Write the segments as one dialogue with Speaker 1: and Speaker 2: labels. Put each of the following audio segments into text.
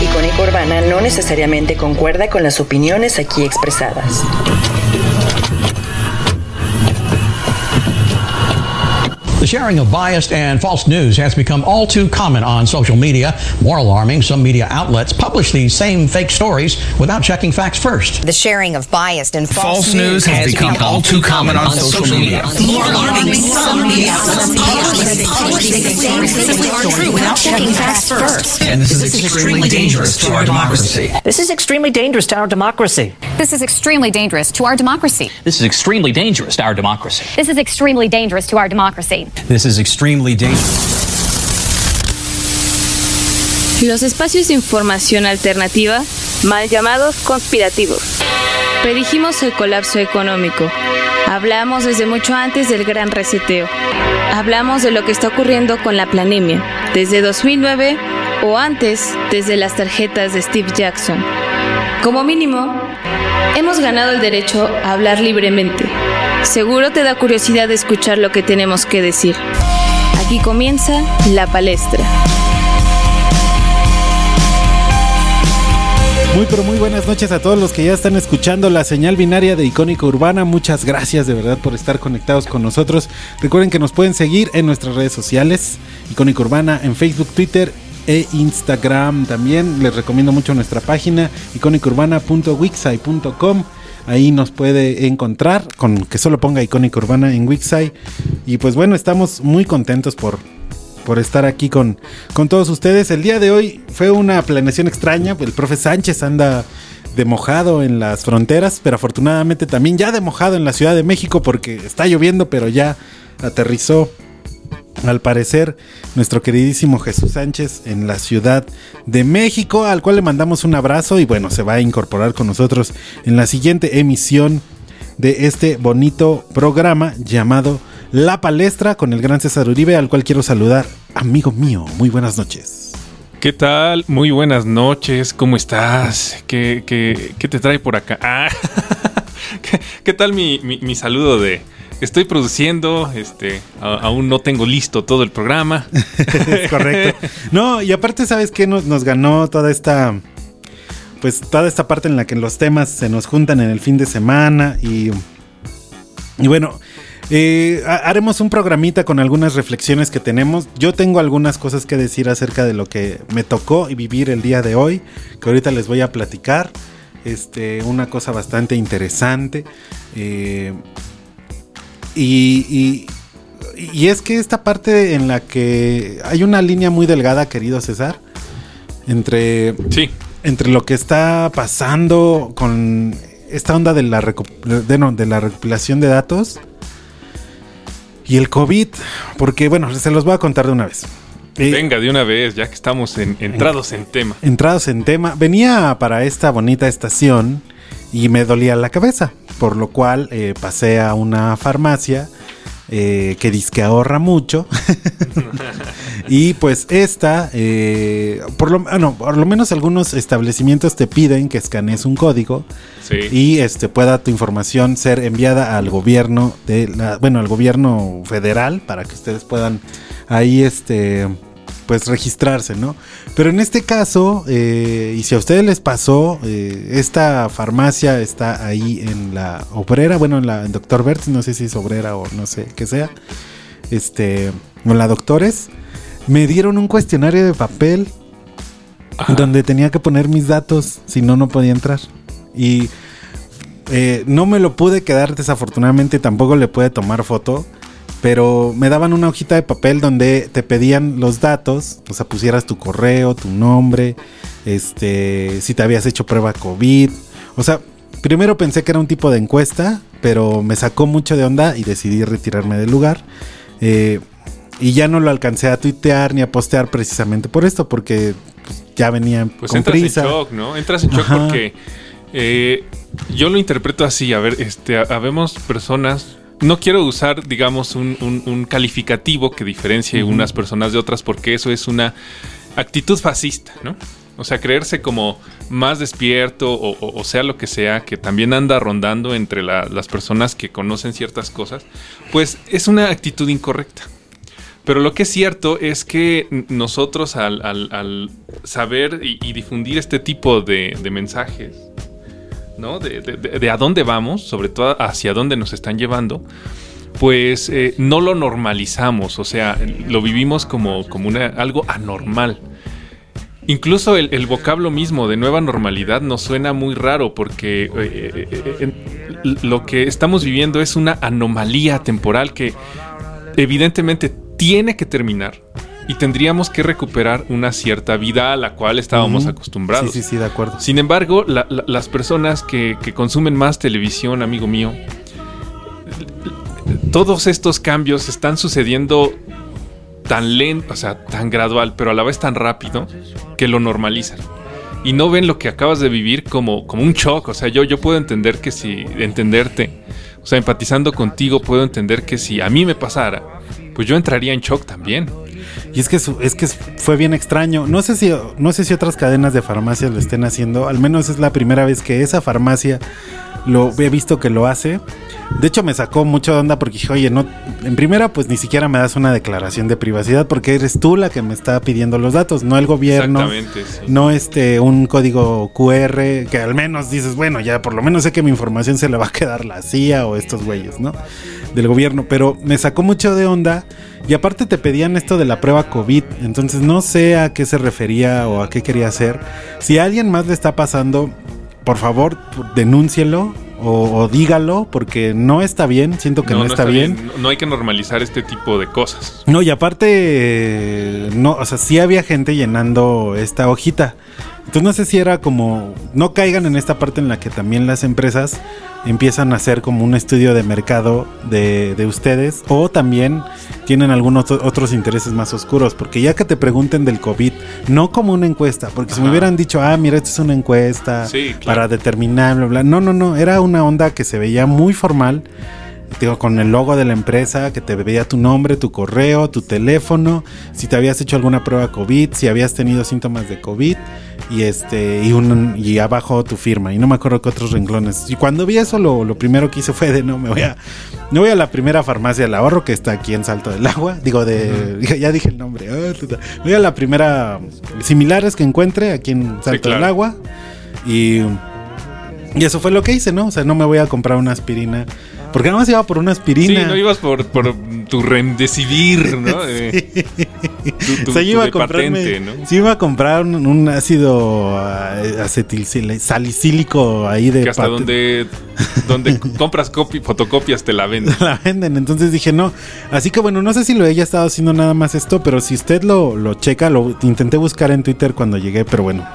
Speaker 1: Icónica Urbana no necesariamente concuerda con las opiniones aquí expresadas.
Speaker 2: Sharing of biased and false news has become all too common on social media. More alarming, some media outlets publish these same fake stories without checking facts first.
Speaker 3: The sharing of biased and false,
Speaker 4: False news has become all too common on social media.
Speaker 3: More alarming, some media outlets publish these same fake stories without checking facts first.
Speaker 4: And this is extremely dangerous to our democracy.
Speaker 5: This is extremely dangerous to our democracy.
Speaker 6: This is extremely dangerous to our democracy.
Speaker 7: This is extremely dangerous to our democracy.
Speaker 6: This is extremely dangerous to our democracy.
Speaker 8: This is extremely dangerous.
Speaker 9: Los espacios de información alternativa, mal llamados conspirativos. Predijimos el colapso económico. Hablamos desde mucho antes del gran reseteo. Hablamos de lo que está ocurriendo con la planemia, desde 2009 o antes, desde las tarjetas de Steve Jackson. Como mínimo, hemos ganado el derecho a hablar libremente. Seguro te da curiosidad escuchar lo que tenemos que decir. Aquí comienza la palestra.
Speaker 10: Muy pero muy buenas noches a todos los que ya están escuchando la señal binaria de Icónica Urbana. Muchas gracias de verdad por estar conectados con nosotros. Recuerden que nos pueden seguir en nuestras redes sociales, Icónica Urbana, en Facebook, Twitter e Instagram. También les recomiendo mucho nuestra página icónicaurbana.wixsite.com. Ahí nos puede encontrar con que solo ponga Icónica Urbana en Wixsite. Y pues bueno, estamos muy contentos por, por estar aquí con, con todos ustedes. El día de hoy fue una planeación extraña. El profe Sánchez anda de mojado en las fronteras, pero afortunadamente también ya de mojado en la Ciudad de México porque está lloviendo, pero ya aterrizó. Al parecer, nuestro queridísimo Jesús Sánchez en la Ciudad de México, al cual le mandamos un abrazo y bueno, se va a incorporar con nosotros en la siguiente emisión de este bonito programa llamado La Palestra con el gran César Uribe, al cual quiero saludar. Amigo mío, muy buenas noches.
Speaker 11: ¿Qué tal? Muy buenas noches, ¿cómo estás? ¿Qué, qué, qué te trae por acá? Ah, ¿qué, qué tal mi, mi, mi saludo de... Estoy produciendo, este, aún no tengo listo todo el programa.
Speaker 10: correcto. No, y aparte, ¿sabes qué? Nos, ganó toda esta. Pues toda esta parte en la que los temas se nos juntan en el fin de semana. Y. Y bueno. eh, ha- haremos un programita con algunas reflexiones que tenemos. Yo tengo algunas cosas que decir acerca de lo que me tocó y vivir el día de hoy. Que ahorita les voy a platicar. Este, una cosa bastante interesante. Eh, y, y- y es que esta parte en la que hay una línea muy delgada, querido César, entre,
Speaker 11: Sí,
Speaker 10: entre lo que está pasando con esta onda de la, de, no, de la recopilación de datos y el COVID, porque bueno, se los voy a contar de una vez. Eh,
Speaker 11: venga de una vez, ya que estamos en- entrados en tema.
Speaker 10: entrados en tema, venía para esta bonita estación y me dolía la cabeza, por lo cual eh, pasé a una farmacia eh, que dice que ahorra mucho. y pues esta, eh, por, lo, ah, por lo menos algunos establecimientos te piden que escanees un código
Speaker 11: Sí.
Speaker 10: y este pueda tu información ser enviada al gobierno de la, bueno, al gobierno federal para que ustedes puedan ahí este pues registrarse, ¿no? Pero en este caso, eh, y si a ustedes les pasó, eh, esta farmacia está ahí en la obrera, bueno, en la en Doctor Bertz, no sé si es obrera o no sé qué sea, este, o la Doctores, me dieron un cuestionario de papel
Speaker 11: Ajá.
Speaker 10: donde tenía que poner mis datos, si no, no podía entrar. Y eh, no me lo pude quedar, desafortunadamente tampoco le pude tomar foto. Pero me daban una hojita de papel donde te pedían los datos, o sea, pusieras tu correo, tu nombre, este, si te habías hecho prueba COVID. O sea, primero pensé que era un tipo de encuesta, pero me sacó mucho de onda y decidí retirarme del lugar. Eh, y ya no lo alcancé a tuitear ni a postear precisamente por esto, porque pues, ya venía
Speaker 11: Pues
Speaker 10: con
Speaker 11: entras
Speaker 10: prisa.
Speaker 11: en shock, ¿no? Entras en shock
Speaker 10: Ajá.
Speaker 11: porque eh, yo lo interpreto así. A ver, este, habemos personas. No quiero usar, digamos, un, un- un calificativo que diferencie unas personas de otras porque eso es una actitud fascista, ¿no? O sea, creerse como más despierto o, o- o sea lo que sea, que también anda rondando entre la- las personas que conocen ciertas cosas, pues es una actitud incorrecta. Pero lo que es cierto es que nosotros al, al- al saber y, y difundir este tipo de, de mensajes, ¿no? De, a dónde vamos, sobre todo hacia dónde nos están llevando, pues eh, no lo normalizamos, o sea, lo vivimos como, como una, algo anormal. Incluso el, el vocablo mismo de nueva normalidad nos suena muy raro porque eh, eh, lo que estamos viviendo es una anomalía temporal que evidentemente tiene que terminar y tendríamos que recuperar una cierta vida a la cual estábamos acostumbrados.
Speaker 10: Sí, sí, sí, de acuerdo.
Speaker 11: Sin embargo, la- la- las personas que, que consumen más televisión, amigo mío, todos estos cambios están sucediendo tan lento, o sea, tan gradual, pero a la vez tan rápido, que lo normalizan. Y no ven lo que acabas de vivir como, como un shock. O sea, yo, yo puedo entender que si, entenderte, o sea, empatizando contigo, puedo entender que si a mí me pasara, pues yo entraría en shock también.
Speaker 10: Y es que es que fue bien extraño. No sé si no sé si otras cadenas de farmacias lo estén haciendo. Al menos es la primera vez que esa farmacia lo he visto que lo hace. De hecho me sacó mucho de onda porque dije, oye, no, en primera pues ni siquiera me das una declaración de privacidad porque eres tú la que me está pidiendo los datos, no el gobierno.
Speaker 11: Exactamente, sí.
Speaker 10: No este un código QR que al menos dices, bueno, ya por lo menos sé que mi información se le va a quedar la CIA o estos güeyes, ¿no? Del gobierno, pero me sacó mucho de onda y aparte te pedían esto de la prueba COVID, entonces no sé a qué se refería o a qué quería hacer. Si a alguien más le está pasando, por favor, denúncielo o, o dígalo porque no está bien, siento que no, está, bien.
Speaker 11: No, no hay que normalizar este tipo de cosas.
Speaker 10: No, y aparte, no, o sea, sí había gente llenando esta hojita. Entonces no sé si era como, no caigan en esta parte en la que también las empresas empiezan a hacer como un estudio de mercado de, de ustedes o también tienen algunos otro- otros intereses más oscuros, porque ya que te pregunten del COVID, no como una encuesta, porque si me hubieran dicho, ah, mira, esto es una encuesta
Speaker 11: Sí, claro.
Speaker 10: para determinar, bla, bla, no, no, no, era una onda que se veía muy formal digo, con el logo de la empresa, que te veía tu nombre, tu correo, tu teléfono, si te habías hecho alguna prueba COVID, si habías tenido síntomas de COVID y este y un y abajo tu firma y no me acuerdo qué otros renglones. Y cuando vi eso lo, lo primero que hice fue de no me voy a me voy a la primera farmacia del ahorro que está aquí en Salto del Agua, digo de ya dije el nombre. ah, voy a la primera similares que encuentre aquí en Salto del
Speaker 11: claro.
Speaker 10: Agua y y eso fue lo que hice, ¿no? O sea, no me voy a comprar una aspirina. Porque nada más iba por una aspirina.
Speaker 11: Sí, no ibas por, por tu remdesivir, ¿no? Eh, tu, tu-
Speaker 10: O sea, yo
Speaker 11: tu
Speaker 10: iba a comprarme,
Speaker 11: patente, ¿no?
Speaker 10: sí iba a comprar un, un ácido ah, acetil salicílico ahí de
Speaker 11: Que hasta donde, donde compras copi- fotocopias te la venden.
Speaker 10: la venden. Entonces dije, no. Así que bueno, no sé si lo haya estado haciendo nada más esto, pero si usted lo, lo checa, lo intenté buscar en Twitter cuando llegué, pero bueno,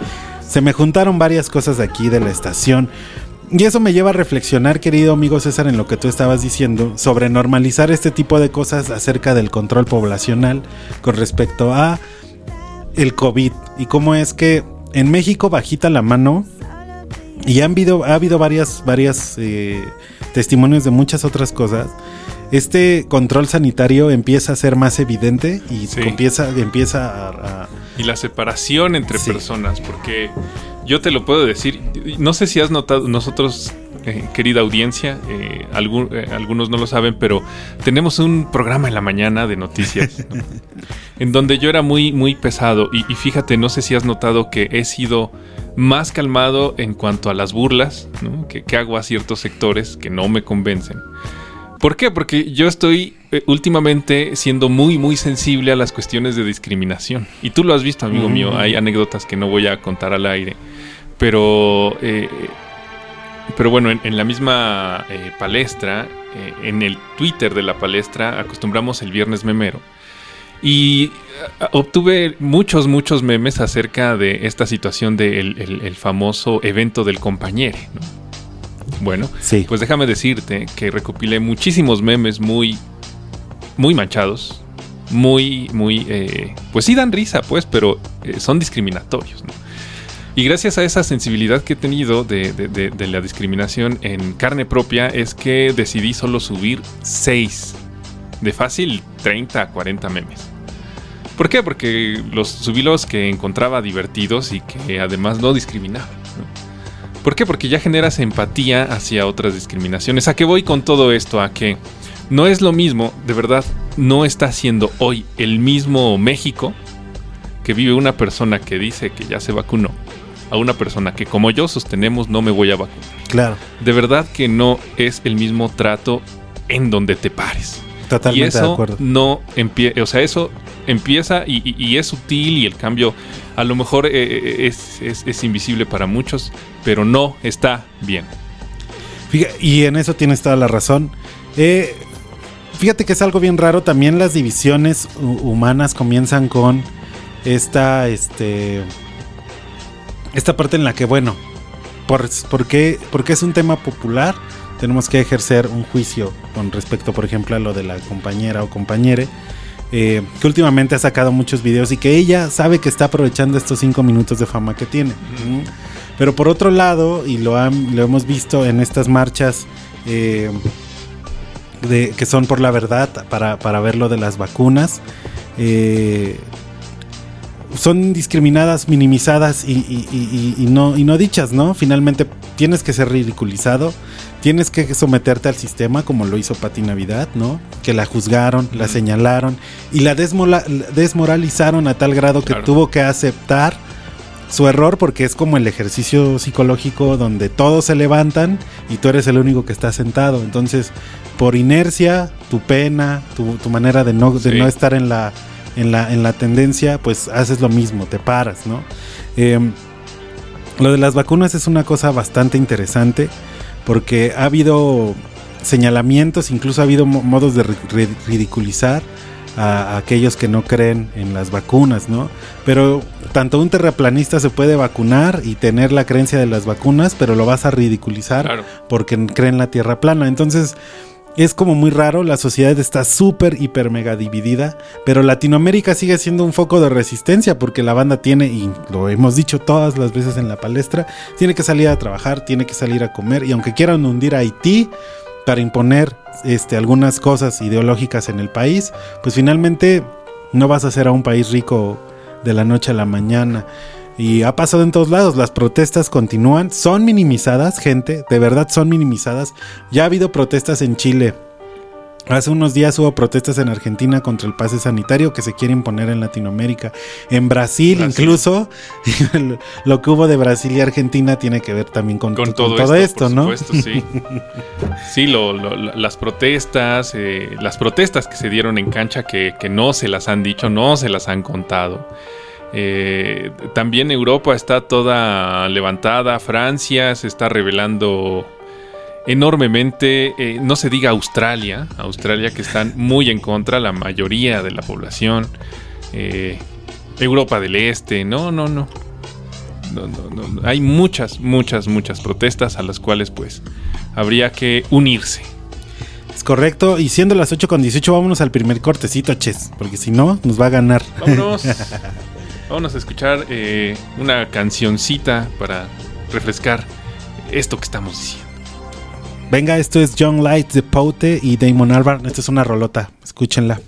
Speaker 10: se me juntaron varias cosas de aquí de la estación. Y eso me lleva a reflexionar, querido amigo César, en lo que tú estabas diciendo sobre normalizar este tipo de cosas acerca del control poblacional con respecto a el COVID y cómo es que en México bajita la mano y han habido, ha habido varias, varias eh, testimonios de muchas otras cosas. Este control sanitario empieza a ser más evidente y
Speaker 11: Sí.
Speaker 10: empieza, empieza a, a-
Speaker 11: Y la separación entre
Speaker 10: Sí.
Speaker 11: personas, porque yo te lo puedo decir, no sé si has notado, nosotros, eh, querida audiencia, eh, algún- eh, algunos no lo saben, pero tenemos un programa en la mañana de noticias, ¿no? en donde yo era muy, muy pesado, y, y fíjate, no sé si has notado que he sido más calmado en cuanto a las burlas ¿no? que, que hago a ciertos sectores que no me convencen. ¿Por qué? Porque yo estoy eh, últimamente siendo muy, muy sensible a las cuestiones de discriminación. Y tú lo has visto, amigo
Speaker 10: Mm.
Speaker 11: mío. Hay anécdotas que no voy a contar al aire. Pero, eh, pero bueno, en, en la misma eh, palestra, en el Twitter de la palestra, acostumbramos el viernes memero. Y obtuve muchos, muchos memes acerca de esta situación del el- el famoso evento del compañero. ¿no? Bueno,
Speaker 10: Sí.
Speaker 11: pues déjame decirte que recopilé muchísimos memes muy, muy manchados, muy, muy, eh, pues sí dan risa, pues, pero eh, son discriminatorios, ¿no? Y gracias a esa sensibilidad que he tenido de, de- de- de la discriminación en carne propia es que decidí solo subir 6 de fácil 30 a 40 memes. ¿Por qué? Porque los subí los que encontraba divertidos y que además no discriminaban. ¿Por qué? Porque ya generas empatía hacia otras discriminaciones. ¿A qué voy con todo esto? A que no es lo mismo, de verdad, no está siendo hoy el mismo México que vive una persona que dice que ya se vacunó a una persona que como yo sostenemos no me voy a vacunar.
Speaker 10: Claro.
Speaker 11: De verdad que no es el mismo trato en donde te pares.
Speaker 10: Totalmente
Speaker 11: y eso
Speaker 10: de acuerdo.
Speaker 11: no empieza, o sea, eso empieza y, y- y es sutil y el cambio a lo mejor eh, eh, es, es- es invisible para muchos, pero no está bien.
Speaker 10: Y en eso tienes toda la razón. Eh, fíjate que es algo bien raro. También las divisiones hu- humanas comienzan con esta, este, esta parte en la que, bueno, por, porque, porque es un tema popular, tenemos que ejercer un juicio con respecto, por ejemplo, a lo de la compañera o compañere. eh, que últimamente ha sacado muchos videos y que ella sabe que está aprovechando estos cinco minutos de fama que tiene. Pero por otro lado, y lo, hemos visto en estas marchas eh, de, que son por la verdad, para, para ver lo de las vacunas, eh, son discriminadas, minimizadas y, y- y- y- no, y no dichas, ¿no? Finalmente tienes que ser ridiculizado, tienes que someterte al sistema como lo hizo Pati Navidad, ¿no? Que la juzgaron, la señalaron y la desmola- desmoralizaron a tal grado que
Speaker 11: Claro.
Speaker 10: tuvo que aceptar su error porque es como el ejercicio psicológico donde todos se levantan y tú eres el único que está sentado. Entonces, por inercia, tu pena, tu, tu manera de no, de no estar en la, en, la, en la tendencia, pues haces lo mismo, te paras, ¿no? Eh, lo de las vacunas es una cosa bastante interesante porque ha habido señalamientos, incluso ha habido mo- modos de ri- ri- ridiculizar a, a aquellos que no creen en las vacunas, ¿no? Pero tanto un terraplanista se puede vacunar y tener la creencia de las vacunas, pero lo vas a ridiculizar
Speaker 11: Claro.
Speaker 10: porque cree en la Tierra plana. Entonces, es como muy raro, la sociedad está súper, hiper, mega dividida, pero Latinoamérica sigue siendo un foco de resistencia porque la banda tiene, y lo hemos dicho todas las veces en la palestra, tiene que salir a trabajar, tiene que salir a comer, y aunque quieran hundir a Haití para imponer este, algunas cosas ideológicas en el país, pues finalmente no vas a ser a un país rico de la noche a la mañana. Y ha pasado en todos lados, las protestas continúan, son minimizadas, gente, de verdad son minimizadas. Ya ha habido protestas en Chile. Hace unos días hubo protestas en Argentina contra el pase sanitario que se quiere imponer en Latinoamérica. En Brasil,
Speaker 11: Brasil.
Speaker 10: incluso, lo que hubo de Brasil y Argentina tiene que ver también con,
Speaker 11: Con
Speaker 10: con
Speaker 11: todo, esto, por
Speaker 10: ¿no?
Speaker 11: supuesto, sí. Sí, lo- lo- la- las protestas, eh, las protestas que se dieron en cancha que, que no se las han dicho, no se las han contado. Eh, también Europa está toda levantada, Francia se está revelando enormemente, eh, no se diga Australia, Australia que están muy en contra, la mayoría de la población, eh, Europa del Este, no, no, no. No, no. Hay muchas, muchas, muchas protestas a las cuales pues habría que unirse.
Speaker 10: Es correcto. Y siendo las 8 con 18, vámonos al primer cortecito, Ches. Porque si no, nos va a ganar.
Speaker 11: Vámonos. Vámonos a escuchar eh, una cancioncita para refrescar esto que estamos diciendo.
Speaker 10: Venga, esto es John Light de Pote y Damon Albarn. Esta es una rolota. Escúchenla.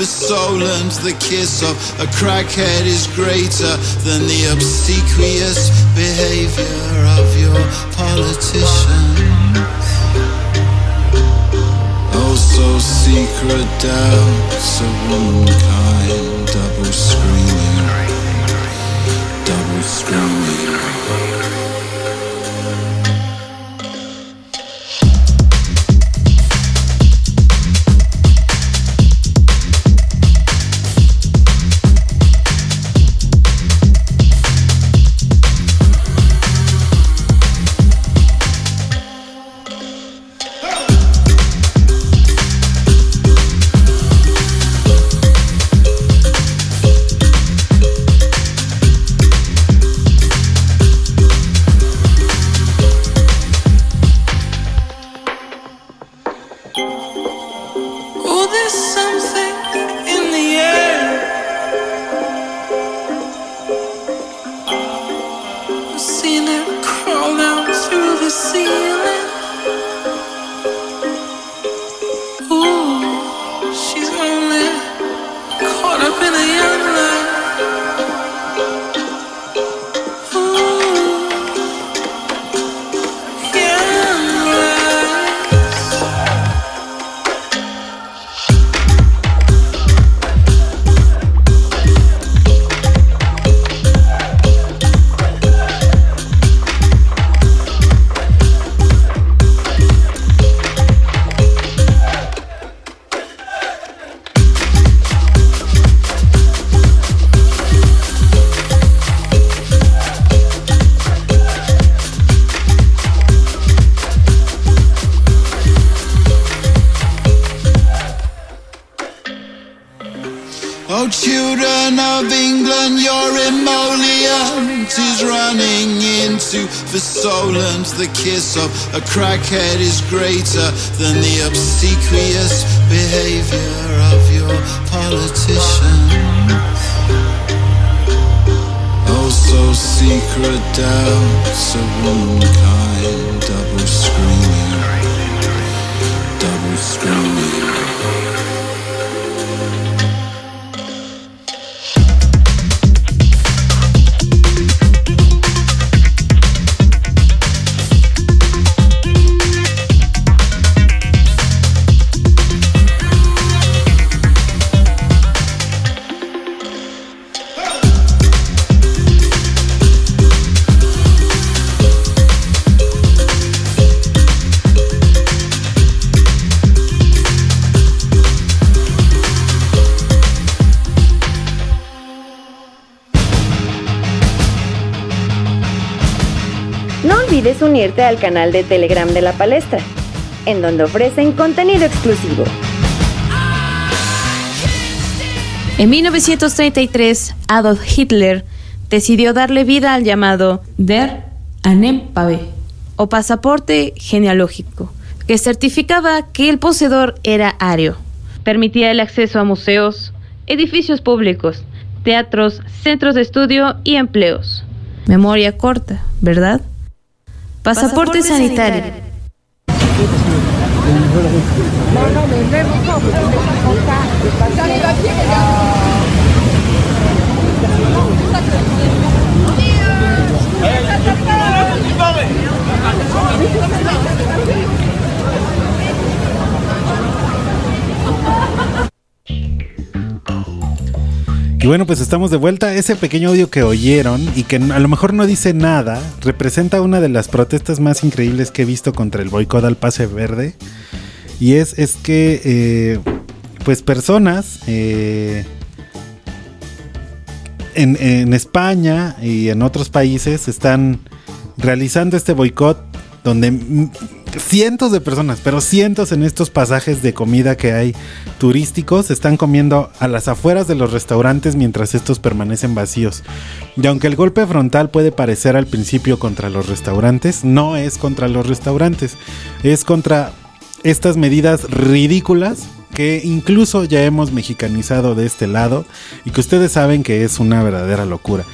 Speaker 12: For
Speaker 13: Solent. The kiss of a crackhead is greater than the obsequious behavior of your politicians. Oh, so secret doubts of womankind, double screaming, double screaming. Solent. The kiss of a crackhead is greater than the obsequious behavior of your politicians. Oh, so secret doubts of womankind, double screaming, double screaming.
Speaker 14: Unirte al canal de Telegram de la palestra, en donde ofrecen contenido exclusivo.
Speaker 9: En 1933, Adolf Hitler decidió darle vida al llamado Der Anempave, o pasaporte genealógico, que certificaba que el poseedor era ario. Permitía el acceso a museos, edificios públicos, teatros, centros de estudio y empleos. Memoria corta, ¿verdad? Pasaporte, sanitario.
Speaker 10: Y bueno, pues estamos de vuelta. Ese pequeño audio que oyeron y que a lo mejor no dice nada, representa una de las protestas más increíbles que he visto contra el boicot al pase verde. Y es, es que, eh, pues personas eh, en, en España y en otros países están realizando este boicot donde cientos de personas, pero cientos en estos pasajes de comida que hay turísticos están comiendo a las afueras de los restaurantes mientras estos permanecen vacíos. Y aunque el golpe frontal puede parecer al principio contra los restaurantes, no es contra los restaurantes, es contra estas medidas ridículas que incluso ya hemos mexicanizado de este lado y que ustedes saben que es una verdadera locura.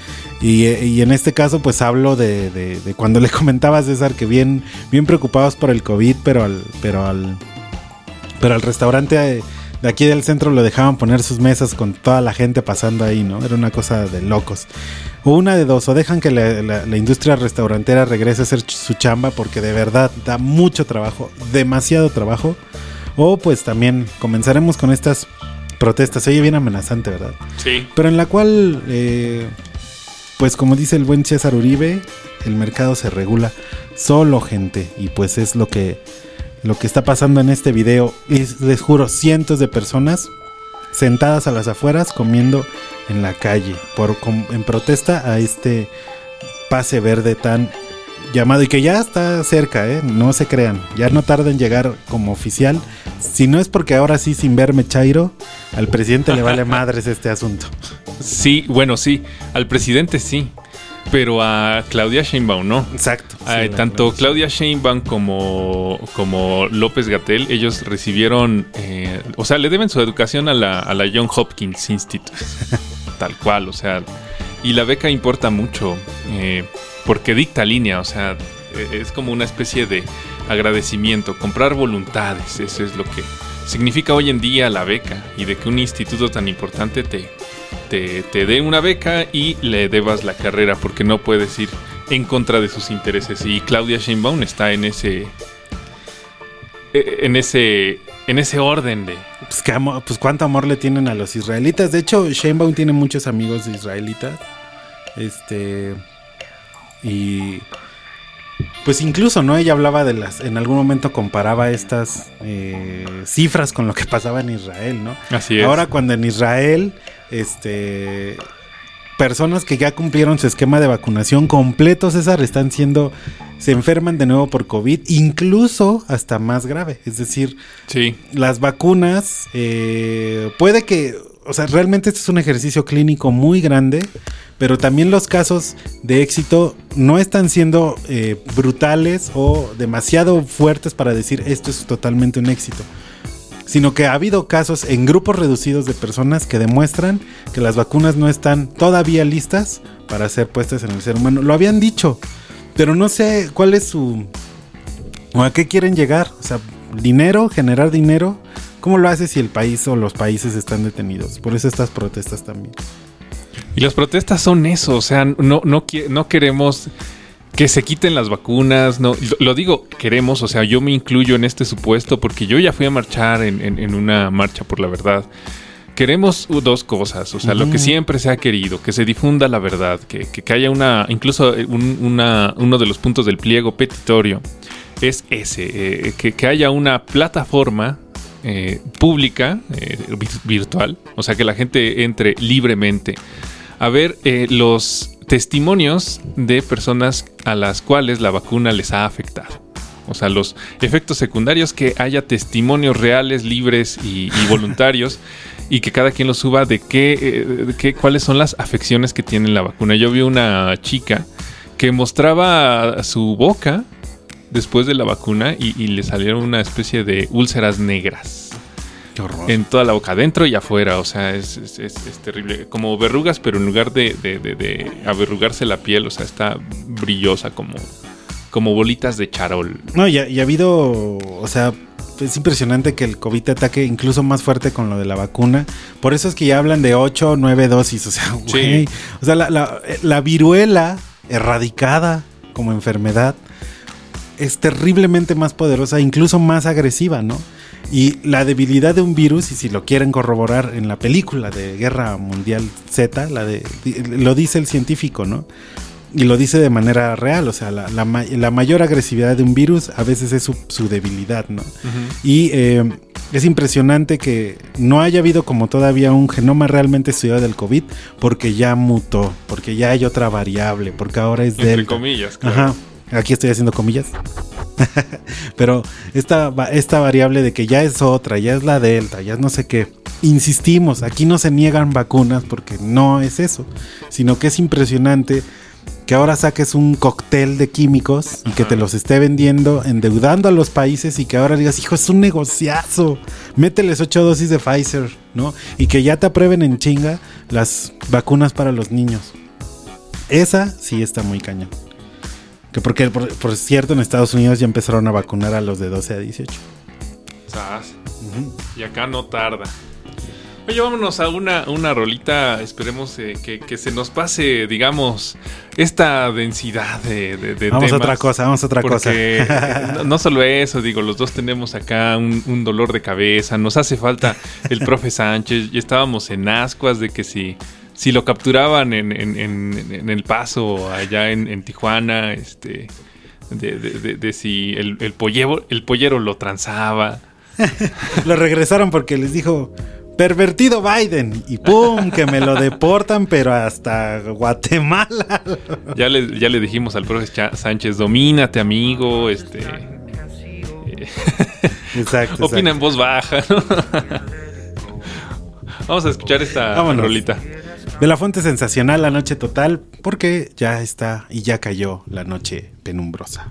Speaker 10: Y, eh, y en este caso pues hablo de, de- de cuando le comentaba a César que bien, bien preocupados por el COVID, pero al, pero al, pero al restaurante eh, de aquí del centro lo dejaban poner sus mesas con toda la gente pasando ahí, ¿no? Era una cosa de locos. O una de dos, o dejan que la, la- la industria restaurantera regrese a hacer su chamba porque de verdad da mucho trabajo, demasiado trabajo. O pues también comenzaremos con estas protestas. Se oye bien amenazante, ¿verdad?
Speaker 11: Sí.
Speaker 10: Pero en la cual, eh, pues como dice el buen César Uribe, el mercado se regula solo gente. Y pues es lo que, lo que está pasando en este video. Y les juro, cientos de personas sentadas a las afueras comiendo en la calle por, en protesta a este pase verde tan llamado y que ya está cerca, ¿eh? no se crean, ya no tarda en llegar como oficial. Si no es porque ahora sí, sin verme Chairo, al presidente le vale madres este asunto.
Speaker 11: Sí, bueno, sí. Al presidente sí. Pero a Claudia Sheinbaum no.
Speaker 10: Exacto.
Speaker 11: Tanto Claudia Sheinbaum como, como López Gatel, ellos recibieron, eh, o sea, le deben su educación a la, a la John Hopkins Institute. Tal cual, o sea. Y la beca importa mucho, eh, porque dicta línea, o sea, eh, es como una especie de agradecimiento, comprar voluntades, eso es lo que significa hoy en día la beca y de que un instituto tan importante te, te, te dé una beca y le debas la carrera porque no puedes ir en contra de sus intereses y Claudia Sheinbaum está en ese eh, en ese en ese orden de
Speaker 10: Pues, qué amo- pues cuánto amor le tienen a los israelitas. De hecho, Sheinbaum tiene muchos amigos israelitas. Este. Y. Pues incluso, ¿no? Ella hablaba de las. En algún momento comparaba estas eh, cifras con lo que pasaba en Israel, ¿no?
Speaker 11: Así es.
Speaker 10: Ahora, cuando en Israel. Este. Personas que ya cumplieron su esquema de vacunación completo, César, están siendo. Se enferman de nuevo por COVID, incluso hasta más grave. Es decir,
Speaker 11: sí.
Speaker 10: las vacunas, eh, puede que, o sea, realmente este es un ejercicio clínico muy grande, pero también los casos de éxito no están siendo eh, brutales o demasiado fuertes para decir esto es totalmente un éxito. Sino que ha habido casos en grupos reducidos de personas que demuestran que las vacunas no están todavía listas para ser puestas en el ser humano. Lo habían dicho, pero no sé cuál es su, ¿O a qué quieren llegar? O sea, dinero, generar dinero. ¿Cómo lo hace si el país o los países están detenidos? Por eso estas protestas también.
Speaker 11: Y las protestas son eso, o sea, no, no, no queremos que se quiten las vacunas, no, lo, digo, queremos, o sea, yo me incluyo en este supuesto porque yo ya fui a marchar en, en- en una marcha por la verdad. Queremos dos cosas, o sea, lo que siempre se ha querido, que se difunda la verdad, que, que- que haya una, incluso eh, un- una, uno de los puntos del pliego petitorio es ese, eh, que, que haya una plataforma eh, pública, eh, vir- virtual, o sea, que la gente entre libremente a ver eh, los testimonios de personas a las cuales la vacuna les ha afectado. O sea, los efectos secundarios, que haya testimonios reales, libres y, y voluntarios, y que cada quien los suba de qué, eh, de qué, cuáles son las afecciones que tiene la vacuna. Yo vi una chica que mostraba su boca después de la vacuna y, y le salieron una especie de úlceras negras.
Speaker 10: Qué horror.
Speaker 11: En toda la boca, adentro y afuera, o sea, es, es- es- es terrible. Como verrugas, pero en lugar de, de- de- de averrugarse la piel, o sea, está brillosa como, como bolitas de charol.
Speaker 10: No, y ha, y ha habido, o sea, es impresionante que el COVID te ataque incluso más fuerte con lo de la vacuna. Por eso es que ya hablan de 8 o 9 dosis, o sea, güey. O sea, la, la- la viruela erradicada como enfermedad es terriblemente más poderosa, incluso más agresiva, ¿no? Y la debilidad de un virus, y si lo quieren corroborar en la película de Guerra Mundial Z, la de, lo dice el científico, ¿no? Y lo dice de manera real, o sea, la, la ma- la mayor agresividad de un virus a veces es su, su debilidad, ¿no? Y eh, es impresionante que no haya habido como todavía un genoma realmente estudiado del COVID, porque ya mutó, porque ya hay otra variable, porque ahora es
Speaker 11: Entre
Speaker 10: delta.
Speaker 11: comillas, claro.
Speaker 10: Ajá, aquí estoy haciendo comillas. Pero esta, esta variable de que ya es otra, ya es la delta, ya no sé qué. Insistimos, aquí no se niegan vacunas porque no es eso, sino que es impresionante que ahora saques un cóctel de químicos y que te los esté vendiendo, endeudando a los países y que ahora digas, hijo, es un negociazo, mételes ocho dosis de Pfizer, ¿no? Y que ya te aprueben en chinga las vacunas para los niños. Esa sí está muy cañón. Que porque, por, por cierto, en Estados Unidos ya empezaron a vacunar a los de 12 a 18.
Speaker 11: Sas. Y acá no tarda. Oye, vámonos a una, una rolita. Esperemos eh, que, que se nos pase, digamos, esta densidad de, de, de
Speaker 10: Vamos a otra cosa, vamos a otra
Speaker 11: Porque
Speaker 10: cosa.
Speaker 11: no, no solo eso, digo, los dos tenemos acá un, un dolor de cabeza. Nos hace falta el profe Sánchez. Y estábamos en ascuas de que si, si lo capturaban en, en- en- en el paso allá en, Tijuana, este. De, de- de- de si el, el pollero, el pollero lo transaba.
Speaker 10: lo regresaron porque les dijo, pervertido Biden. Y pum, que me lo deportan, pero hasta Guatemala.
Speaker 11: Ya le, ya le dijimos al profe Sánchez, domínate, amigo, este... eh,
Speaker 10: Exacto.
Speaker 11: Opina en voz baja, ¿no? Vamos a escuchar esta
Speaker 10: Vámonos.
Speaker 11: rolita.
Speaker 10: De la fuente sensacional, la noche total, porque ya está y ya cayó la noche penumbrosa.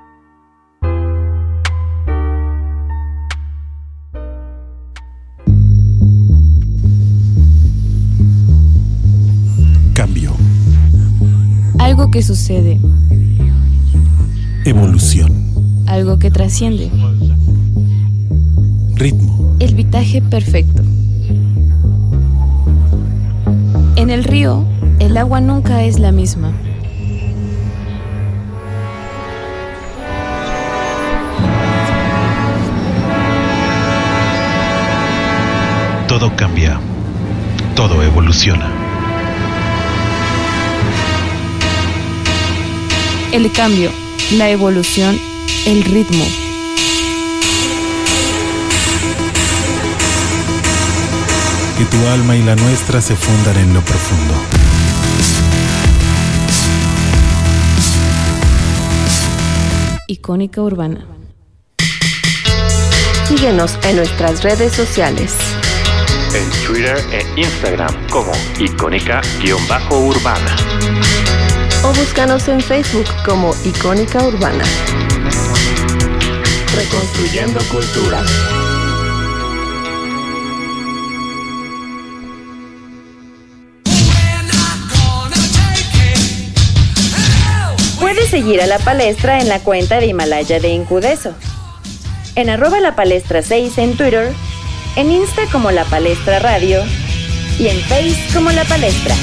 Speaker 9: Algo que sucede,
Speaker 10: Evolución.
Speaker 9: algo que trasciende.
Speaker 10: Ritmo.
Speaker 9: El vitaje perfecto. En el río, el agua nunca es la misma.
Speaker 15: Todo cambia. Todo evoluciona.
Speaker 9: El cambio, la evolución, el ritmo.
Speaker 10: Que tu alma y la nuestra se fundan en lo profundo.
Speaker 9: Icónica urbana.
Speaker 14: Síguenos en nuestras redes sociales.
Speaker 16: En Twitter e Instagram como icónica-urbana.
Speaker 14: O búscanos en Facebook como Icónica Urbana.
Speaker 16: Reconstruyendo cultura.
Speaker 14: Puedes seguir a la palestra en la cuenta de Himalaya de Incudeso. En arroba la palestra 6 en Twitter, en Insta como la palestra radio y en Face como la palestra.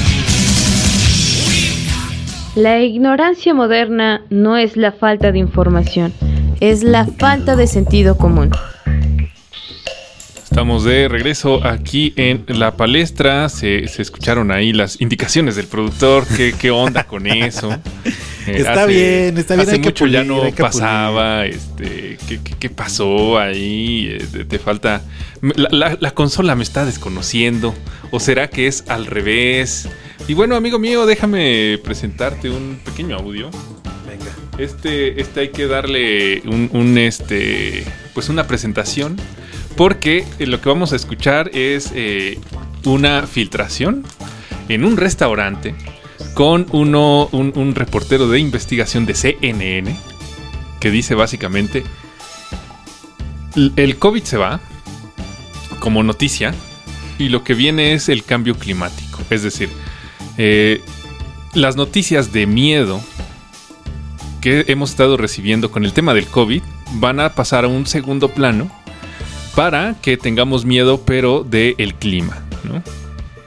Speaker 9: La ignorancia moderna no es la falta de información, es la falta de sentido común.
Speaker 11: Estamos de regreso aquí en la palestra. Se, se escucharon ahí las indicaciones del productor. ¿Qué, qué onda con eso?
Speaker 10: Está bien, está bien,
Speaker 11: Hace
Speaker 10: hay que
Speaker 11: mucho ya no pasaba. Este, ¿qué, qué, qué pasó ahí? Eh, te, te falta. La, la- la consola me está desconociendo. ¿O será que es al revés? Y bueno, amigo mío, déjame presentarte un pequeño audio.
Speaker 10: Venga.
Speaker 11: Este, este hay que darle un, un, este, pues una presentación, porque lo que vamos a escuchar es eh, una filtración en un restaurante con uno, un, reportero de investigación de CNN que dice básicamente, "L- el COVID se va como noticia y lo que viene es el cambio climático, es decir, eh, las noticias de miedo que hemos estado recibiendo con el tema del COVID van a pasar a un segundo plano para que tengamos miedo, pero del clima, ¿no?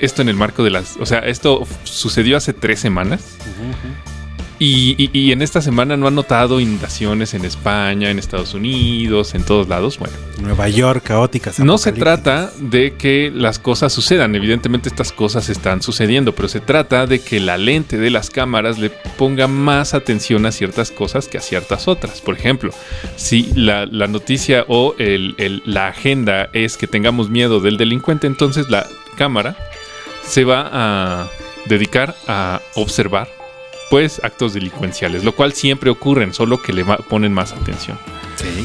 Speaker 11: Esto en el marco de las. O sea, esto sucedió hace tres semanas. Y, y- y en esta semana no han notado inundaciones en España, en Estados Unidos, en todos lados. Bueno,
Speaker 10: Nueva York, caóticas.
Speaker 11: no se trata de que las cosas sucedan, evidentemente estas cosas están sucediendo, pero se trata de que la lente de las cámaras le ponga más atención a ciertas cosas que a ciertas otras. Por ejemplo, si la, la noticia o el- el- la agenda es que tengamos miedo del delincuente, entonces la cámara se va a dedicar a observar pues actos delincuenciales, lo cual siempre ocurren, solo que le ponen más atención.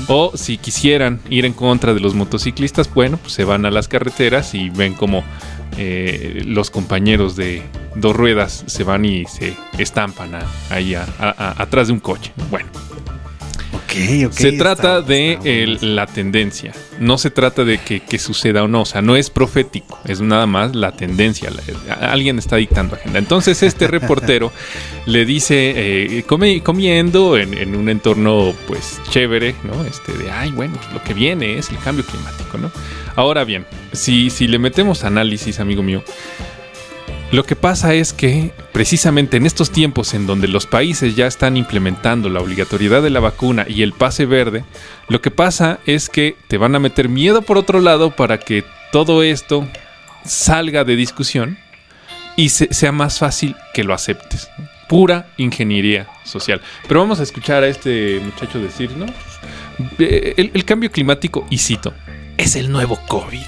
Speaker 11: O si quisieran ir en contra de los motociclistas, bueno, pues se van a las carreteras y ven como eh, los compañeros de dos ruedas se van y se estampan a- ahí a- a- a- atrás de un coche. Bueno. Se trata de el- la tendencia, no se trata de que, que suceda o no, o sea, no es profético, es nada más la tendencia, la- a- alguien está dictando agenda. Entonces este reportero le dice, eh, come- comiendo en, en un entorno pues chévere, ¿no? Este de, ay, bueno, pues, lo que viene es el cambio climático, ¿no? Ahora bien, si, si le metemos análisis, amigo mío, lo que pasa es que precisamente en estos tiempos en donde los países ya están implementando la obligatoriedad de la vacuna y el pase verde, lo que pasa es que te van a meter miedo por otro lado para que todo esto salga de discusión y se- sea más fácil que lo aceptes. Pura ingeniería social. Pero vamos a escuchar a este muchacho decir, ¿no? Eh, el, el cambio climático, y cito, es el nuevo COVID.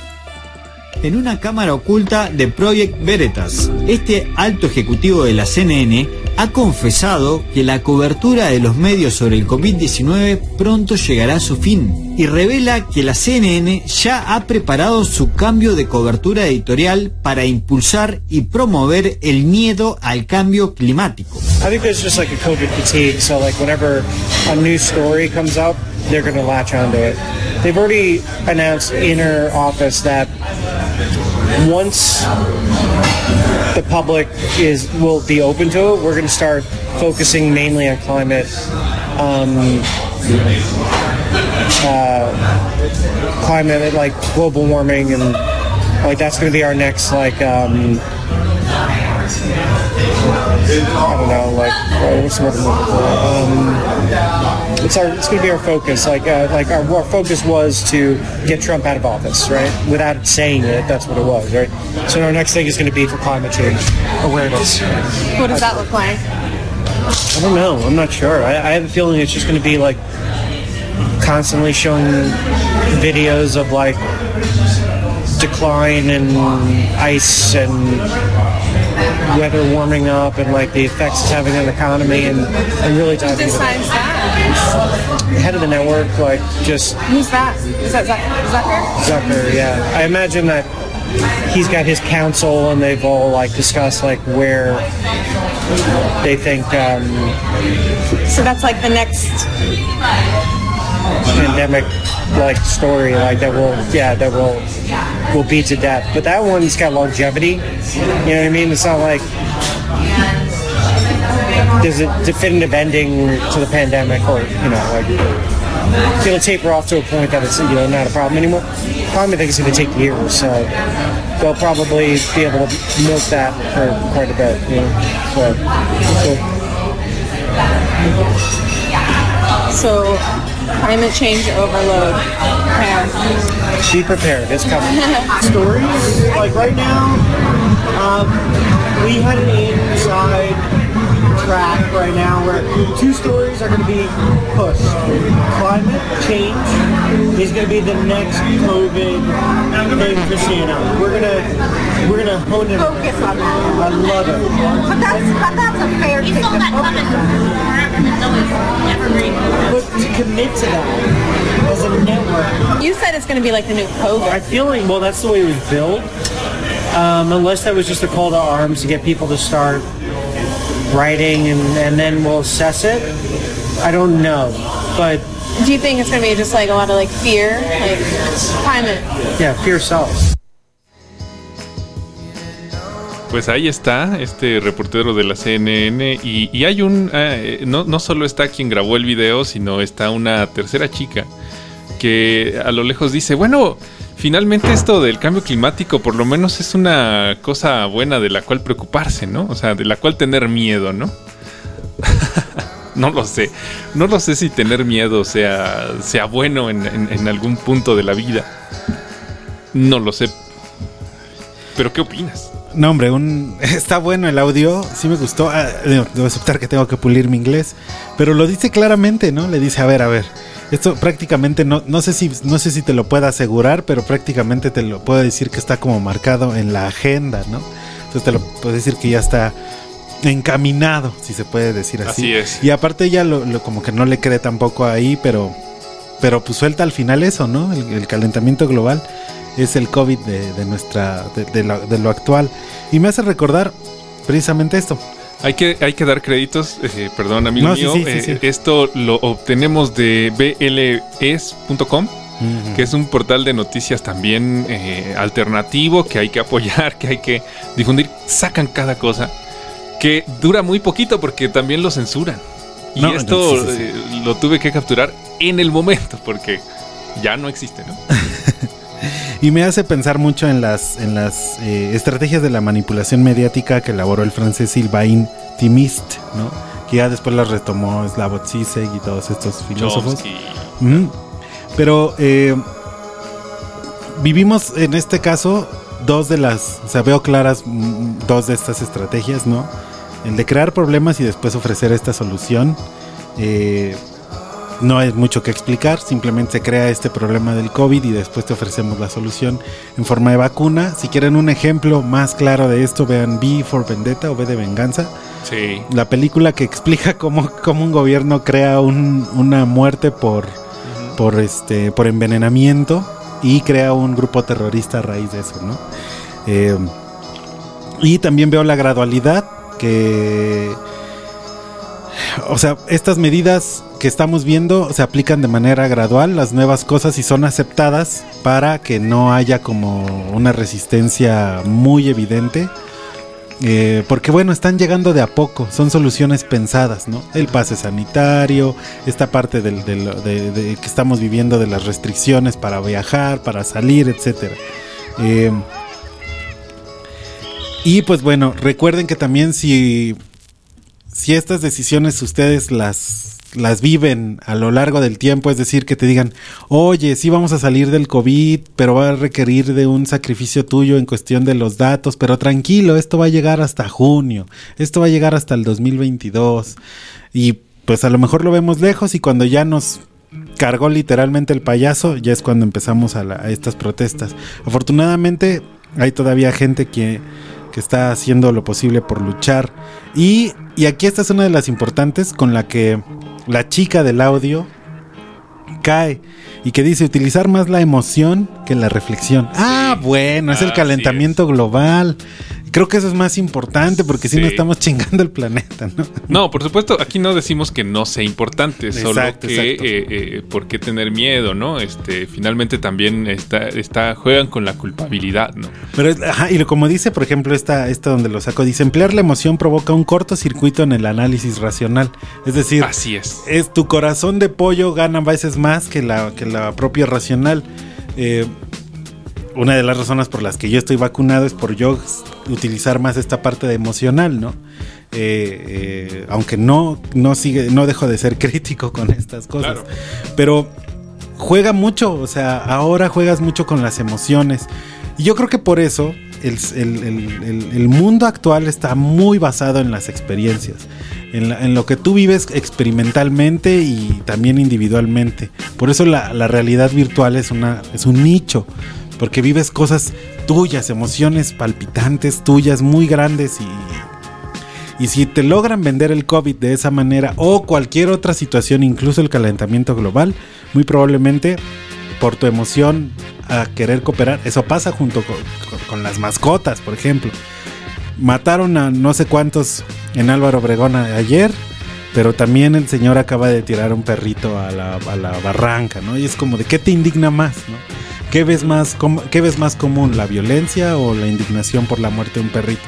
Speaker 17: En una cámara oculta de Project Veritas. Este alto ejecutivo de la CNN ha confesado que la cobertura de los medios sobre el COVID-19 pronto llegará a su fin y revela que la CNN ya ha preparado su cambio de cobertura editorial para impulsar y promover el miedo al cambio climático.
Speaker 18: I think there's just like a COVID fatigue. So like whenever a new story comes they're going to latch onto it. They've already announced in our office that once the public is will be open to it, we're going to start focusing mainly on climate. Um, uh, climate like global warming and like that's going to be our next like um, I don't know, like what's the word I'm looking for? Um, it's our, it's going to be our focus. Like, uh, like our, our focus was to get Trump out of office, right? Without saying it, that's what it was, right? So our next thing is going to be for climate change awareness.
Speaker 19: What does that look like?
Speaker 18: I don't know. I'm not sure. I, I have a feeling it's just going to be like constantly showing videos of like decline in ice and weather warming up and like the effects it's having on the economy and, and really talking
Speaker 19: decides that?
Speaker 18: the head of the network, like just
Speaker 19: Who's that? Is that Zuck- Zucker?
Speaker 18: Zucker. Yeah, I imagine that he's got his council and they've all like discussed like where they think um,
Speaker 19: So that's like the next.
Speaker 18: Pandemic like story like that will yeah that will will be to death. But that one's got longevity. You know what i mean? It's not like there's a definitive ending to the pandemic or you know like it'll taper off to a point that it's you know not a problem anymore. Probably think it's going to take years so they'll probably be able to milk that for quite a bit you know so, so.
Speaker 19: So climate change overload.
Speaker 18: Be prepared. It's coming. Stories? Like right now um, we had an inside track right now where two stories are going to be pushed climate change is going to be the next covid thing for cnn we're going to we're going to hone it
Speaker 19: Focus on that.
Speaker 18: i love it
Speaker 19: But that's, but that's a fair thing to focus
Speaker 18: but to commit to that as a network.
Speaker 19: You said it's going to be like the new COVID.
Speaker 18: I feel like, well, that's the way it was built. Um, unless that was just a call to arms to get people to start writing and, and then we'll assess it. I don't know. But
Speaker 19: Do you think it's going to be just like a lot of like fear, like climate?
Speaker 18: yeah, fear sells.
Speaker 11: Pues ahí está, este reportero de la CNN. Y, y hay un. eh, no, no solo está quien grabó el video, sino está una tercera chica que a lo lejos dice: Bueno, finalmente esto del cambio climático, por lo menos es una cosa buena de la cual preocuparse, ¿no? O sea, de la cual tener miedo, ¿no? no lo sé. No lo sé si tener miedo sea, sea bueno en, algún punto de la vida. No lo sé. Pero, ¿qué opinas?
Speaker 10: No, hombre, un, está bueno el audio, sí me gustó. Ah, debo aceptar que tengo que pulir mi inglés, pero lo dice claramente, ¿no? Le dice, a ver, a ver, esto prácticamente no, no sé si, no sé si te lo puedo asegurar, pero prácticamente te lo puedo decir que está como marcado en la agenda, ¿no? Entonces te lo puedo decir que ya está encaminado, si se puede decir así.
Speaker 11: Así es.
Speaker 10: Y aparte ella lo, lo- como que no le cree tampoco ahí, pero, pero pues suelta al final eso, ¿no? El, el calentamiento global es el COVID de, de nuestra, de, de lo, de lo actual. Y me hace recordar precisamente esto.
Speaker 11: Hay que, hay que dar créditos, eh, perdón amigo
Speaker 10: No,
Speaker 11: mío,
Speaker 10: sí, sí,
Speaker 11: eh,
Speaker 10: sí.
Speaker 11: esto lo obtenemos de bls.com, que es un portal de noticias también eh, alternativo que hay que apoyar, que hay que difundir, sacan cada cosa, que dura muy poquito porque también lo censuran. Y
Speaker 10: No,
Speaker 11: esto
Speaker 10: no, sí, sí, sí.
Speaker 11: eh, lo tuve que capturar en el momento porque ya no existe, ¿no?
Speaker 10: Y me hace pensar mucho en las, en las eh, estrategias de la manipulación mediática que elaboró el francés Sylvain Timist, ¿no? Que ya después las retomó Slavoj Zizek y todos estos filósofos. Ujú. Pero eh, vivimos en este caso dos de las, o sea, veo claras mm, dos de estas estrategias, ¿no? El de crear problemas y después ofrecer esta solución. Eh, no hay mucho que explicar, simplemente se crea este problema del COVID y después te ofrecemos la solución en forma de vacuna. Si quieren un ejemplo más claro de esto, vean V for Vendetta o V de Venganza.
Speaker 11: Sí.
Speaker 10: La película que explica cómo, cómo un gobierno crea un- una muerte por, por, este, por envenenamiento y crea un grupo terrorista a raíz de eso, ¿no? Eh, y también veo la gradualidad que... O sea, estas medidas que estamos viendo se aplican de manera gradual, las nuevas cosas y son aceptadas para que no haya como una resistencia muy evidente. Eh, porque bueno, están llegando de a poco, son soluciones pensadas, ¿no? El pase sanitario, esta parte del, del- de, de que estamos viviendo de las restricciones para viajar, para salir, etcétera. Eh, y pues bueno, recuerden que también si, si estas decisiones ustedes las, las viven a lo largo del tiempo, es decir, que te digan, oye, sí vamos a salir del COVID, pero va a requerir de un sacrificio tuyo en cuestión de los datos, pero tranquilo, esto va a llegar hasta junio, esto va a llegar hasta el 2022. Y pues a lo mejor lo vemos lejos y cuando ya nos cargó literalmente el payaso, ya es cuando empezamos a, la- a estas protestas. Afortunadamente hay todavía gente que, que está haciendo lo posible por luchar. Y, y aquí esta es una de las importantes con la que la chica del audio cae y que dice utilizar más la emoción que la reflexión. Ah, bueno, es el calentamiento global. Creo que eso es más importante porque si no estamos chingando el planeta, ¿no?
Speaker 11: No, por supuesto, aquí no decimos que no sea importante, solo que eh, eh, por qué tener miedo, ¿no? Este, finalmente también está, está, juegan con la culpabilidad, ¿no?
Speaker 10: Pero, ajá, y lo- como dice, por ejemplo, esta, esta donde lo saco, dice, emplear la emoción provoca un cortocircuito en el análisis racional. Es decir,
Speaker 11: Así es.
Speaker 10: es tu corazón de pollo gana veces más que la, que la propia racional. Eh, una de las razones por las que yo estoy vacunado es por yo utilizar más esta parte de emocional, ¿no? Eh, eh, aunque no, no sigue, no dejo de ser crítico con estas cosas. Pero juega mucho, o sea, ahora juegas mucho con las emociones. Y yo creo que por eso el, el- el- el- el mundo actual está muy basado en las experiencias, en, la- en lo que tú vives experimentalmente y también individualmente. Por eso la, la realidad virtual es, una, es un nicho, porque vives cosas tuyas, emociones palpitantes tuyas, muy grandes y, y si te logran vender el COVID de esa manera o cualquier otra situación, incluso el calentamiento global, muy probablemente por tu emoción a querer cooperar, eso pasa junto con, las mascotas, por ejemplo. Mataron a no sé cuántos en Álvaro Obregón ayer, pero también el señor acaba de tirar un perrito a la, a la barranca, ¿no? Y es como de qué te indigna más, ¿no? ¿Qué ves más, qué ves más común, la violencia o la indignación por la muerte de un perrito?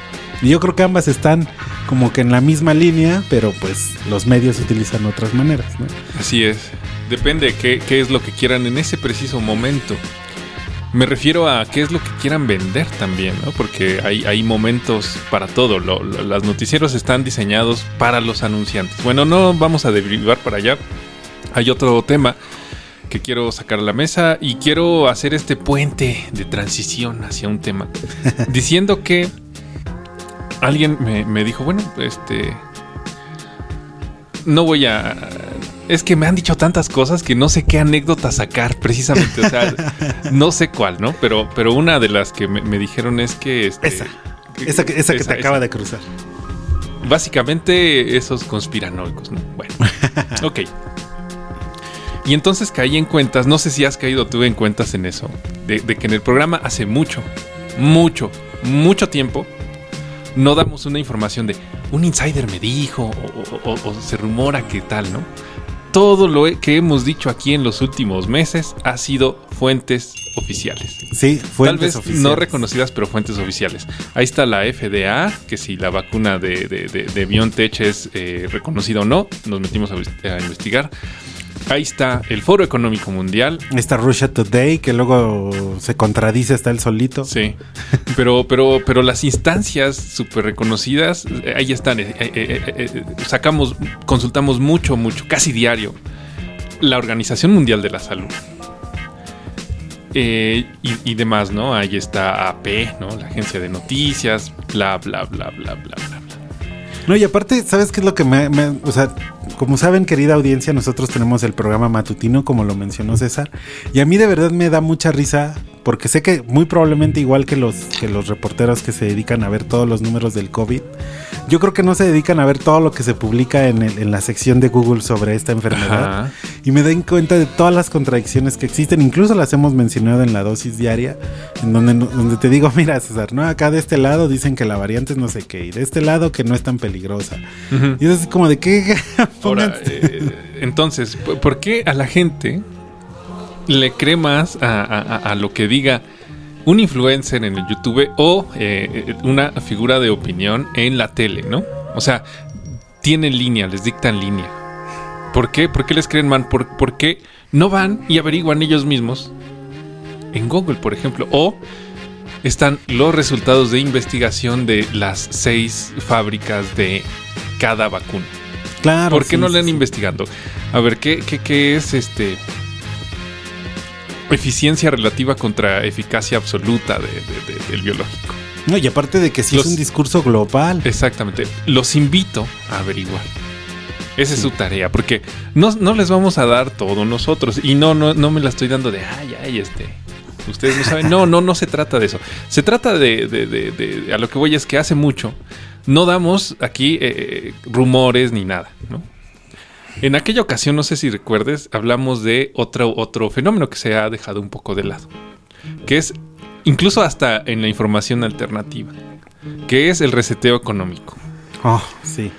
Speaker 10: Y yo creo que ambas están como que en la misma línea, pero pues los medios utilizan otras maneras, ¿no?
Speaker 11: Así es. Depende qué, es lo que quieran en ese preciso momento. Me refiero a qué es lo que quieran vender también, ¿no? Porque hay, momentos para todo. Lo- los noticieros están diseñados para los anunciantes. Bueno, no vamos a derivar para allá. Hay otro tema que quiero sacar a la mesa y quiero hacer este puente de transición hacia un tema. diciendo que alguien me, me dijo, bueno, este... No voy a... Es que me han dicho tantas cosas que no sé qué anécdota sacar precisamente. O sea, no sé cuál, ¿no? Pero, pero una de las que me, me dijeron es que... este,
Speaker 10: Esa. Esa que, esa que te acaba de cruzar.
Speaker 11: Básicamente esos conspiranoicos, ¿no? Bueno, ok. Y entonces caí en cuentas, no sé si has caído tú en cuentas en eso, de, de que en el programa hace mucho, mucho, mucho tiempo no damos una información de un insider me dijo o, o- o- o se rumora que tal, ¿no? Todo lo que hemos dicho aquí en los últimos meses ha sido fuentes oficiales.
Speaker 10: Sí,
Speaker 11: Tal
Speaker 10: fuentes
Speaker 11: vez
Speaker 10: oficiales.
Speaker 11: no reconocidas, pero fuentes oficiales. Ahí está la FDA, que si la vacuna de, de, de- de BioNTech es eh, reconocida o no, nos metimos a, a investigar. Ahí está el Foro Económico Mundial.
Speaker 10: Esta Russia Today, que luego se contradice hasta él solito.
Speaker 11: Sí. Pero, pero, pero las instancias súper reconocidas, eh, ahí están. eh, eh, sacamos, consultamos mucho, mucho, casi diario. La Organización Mundial de la Salud. Eh, y, y demás, ¿no? Ahí está AP, ¿no? La agencia de noticias, bla, bla, bla, bla. bla.
Speaker 10: No, y aparte, ¿sabes qué es lo que me, me- O sea, como saben, querida audiencia, nosotros tenemos el programa matutino, como lo mencionó César. Y a mí de verdad me da mucha risa, porque sé que muy probablemente igual que los, que los reporteros que se dedican a ver todos los números del COVID, yo creo que no se dedican a ver todo lo que se publica en, el- en la sección de Google sobre esta enfermedad.
Speaker 11: Ajá.
Speaker 10: Y me den cuenta de todas las contradicciones que existen, incluso las hemos mencionado en la dosis diaria, en donde, donde te digo, mira César, ¿no? Acá de este lado dicen que la variante es no sé qué, y de este lado que no es tan peligrosa.
Speaker 11: Ujú.
Speaker 10: Y es como de.
Speaker 11: Ahora, eh, entonces, ¿por- ¿por qué a la gente le cree más a, a- a- lo que diga un influencer en el YouTube o eh, eh, una figura de opinión en la tele, ¿no? O sea, tienen línea, les dictan línea. ¿Por qué? ¿Por qué les creen man? ¿Por, por qué no van y averiguan ellos mismos en Google, por ejemplo? O están los resultados de investigación de las seis fábricas de cada vacuna.
Speaker 10: Claro.
Speaker 11: ¿Por qué
Speaker 10: sí,
Speaker 11: no le han
Speaker 10: sí.
Speaker 11: investigando? A ver, ¿qué, qué, qué es este eficiencia relativa contra eficacia absoluta de- de- de- del biológico?
Speaker 10: No, y aparte de que sí
Speaker 11: Los-
Speaker 10: es un discurso global.
Speaker 11: Exactamente. Los invito a averiguar. Esa es su tarea, porque no, no les vamos a dar todo nosotros. Y no, no, no me la estoy dando de ay, ay, este. Ustedes no saben. No, no, no se trata de eso. Se trata de, de- de- de- a lo que voy es que hace mucho no damos aquí eh, rumores ni nada, ¿no? En aquella ocasión, no sé si recuerdes, hablamos de otro, otro fenómeno que se ha dejado un poco de lado, que es incluso hasta en la información alternativa, que es el reseteo económico.
Speaker 10: Oh, sí.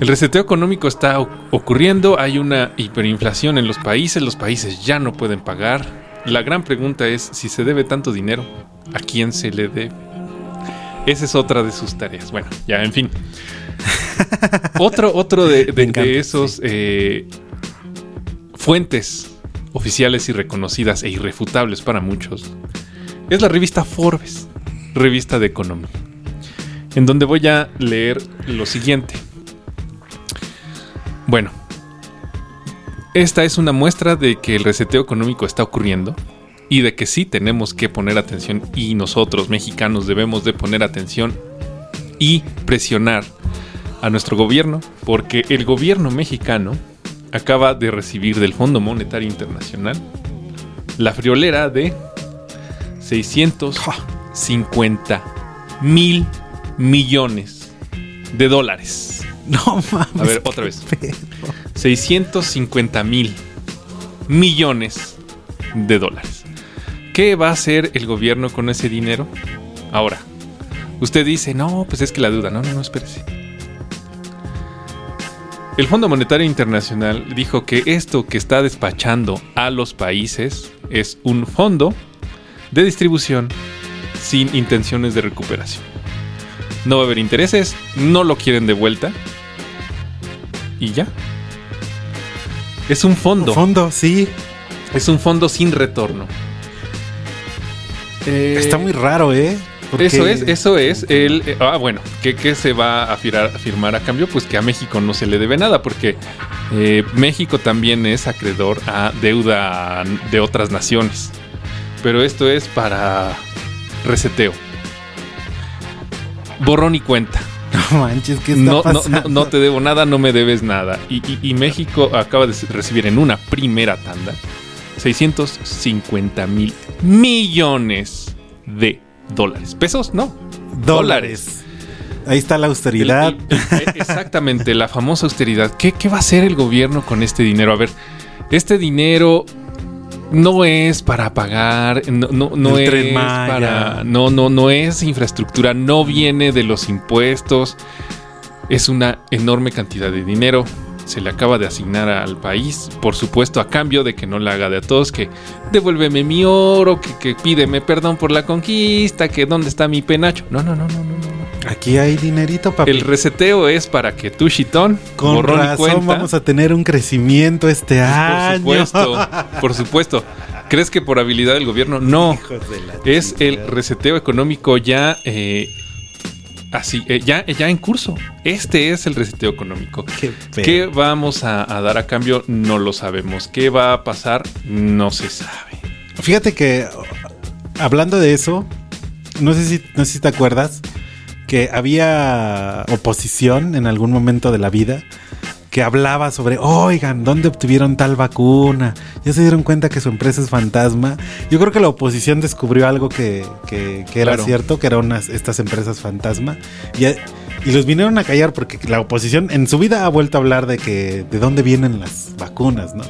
Speaker 11: El reseteo económico está ocurriendo, hay una hiperinflación en los países, los países ya no pueden pagar. La gran pregunta es si se debe tanto dinero, ¿a quién se le debe? Esa es otra de sus tareas. Bueno, ya, en fin. otro otro de, de- de esos eh, fuentes oficiales y reconocidas e irrefutables para muchos es la revista Forbes, revista de economía, en donde voy a leer lo siguiente. Bueno, esta es una muestra de que el reseteo económico está ocurriendo y de que sí tenemos que poner atención y nosotros mexicanos debemos de poner atención y presionar a nuestro gobierno porque el gobierno mexicano acaba de recibir del Fondo Monetario Internacional la friolera de 650 mil millones de dólares.
Speaker 10: No mames.
Speaker 11: A ver, otra vez. 650 mil millones de dólares. ¿Qué va a hacer el gobierno con ese dinero? Ahora, usted dice, no, pues es que la duda. No, no, no, espérese. El Fondo Monetario Internacional dijo que esto que está despachando a los países es un fondo de distribución sin intenciones de recuperación. No va a haber intereses, no lo quieren de vuelta. Y ya. Es un fondo.
Speaker 10: Fondo, sí.
Speaker 11: Es un fondo sin retorno. Eh,
Speaker 10: Está muy raro, ¿eh? Porque-
Speaker 11: Eso es, eso es. El, eh, ah, bueno, ¿qué, qué se va a firar- firmar a cambio? Pues que a México no se le debe nada, porque eh, México también es acreedor a deuda de otras naciones. Pero esto es para reseteo. Borrón y cuenta.
Speaker 10: No manches, ¿qué está
Speaker 11: No, no, no, no te debo nada, no me debes nada. Y, y- y México acaba de recibir en una primera tanda 650 mil millones de dólares. ¿Pesos? No.
Speaker 10: Dólares. Ahí está la austeridad.
Speaker 11: El- el- el- exactamente, la famosa austeridad. ¿Qué, qué va a hacer el gobierno con este dinero? A ver, este dinero no es para pagar, no, no, no es para. No, no, no es infraestructura, no viene de los impuestos. Es una enorme cantidad de dinero. Se le acaba de asignar al país, por supuesto, a cambio de que no le haga de a todos, que devuélveme mi oro, que, que pídeme perdón por la conquista, que dónde está mi penacho. No, no, no, no, no. no.
Speaker 10: Aquí hay dinerito, papi.
Speaker 11: El reseteo es para que tú, Chitón,
Speaker 10: Con
Speaker 11: borrón y
Speaker 10: razón
Speaker 11: cuenta.
Speaker 10: vamos a tener un crecimiento este año.
Speaker 11: Por supuesto, por supuesto. ¿Crees que por habilidad del gobierno? No. Es el reseteo económico ya eh, así, eh, ya, ya en curso. Este es el reseteo económico. ¿Qué vamos a, a dar a cambio? No lo sabemos. ¿Qué va a pasar? No se sabe.
Speaker 10: Fíjate que hablando de eso, no sé si, no sé si te acuerdas que había oposición en algún momento de la vida que hablaba sobre, oigan, ¿dónde obtuvieron tal vacuna? Ya se dieron cuenta que su empresa es fantasma. Yo creo que la oposición descubrió algo que, que- que era
Speaker 11: Claro.
Speaker 10: cierto, que eran unas, estas empresas fantasma. Y, y los vinieron a callar porque la oposición en su vida ha vuelto a hablar de que de dónde vienen las vacunas, ¿no?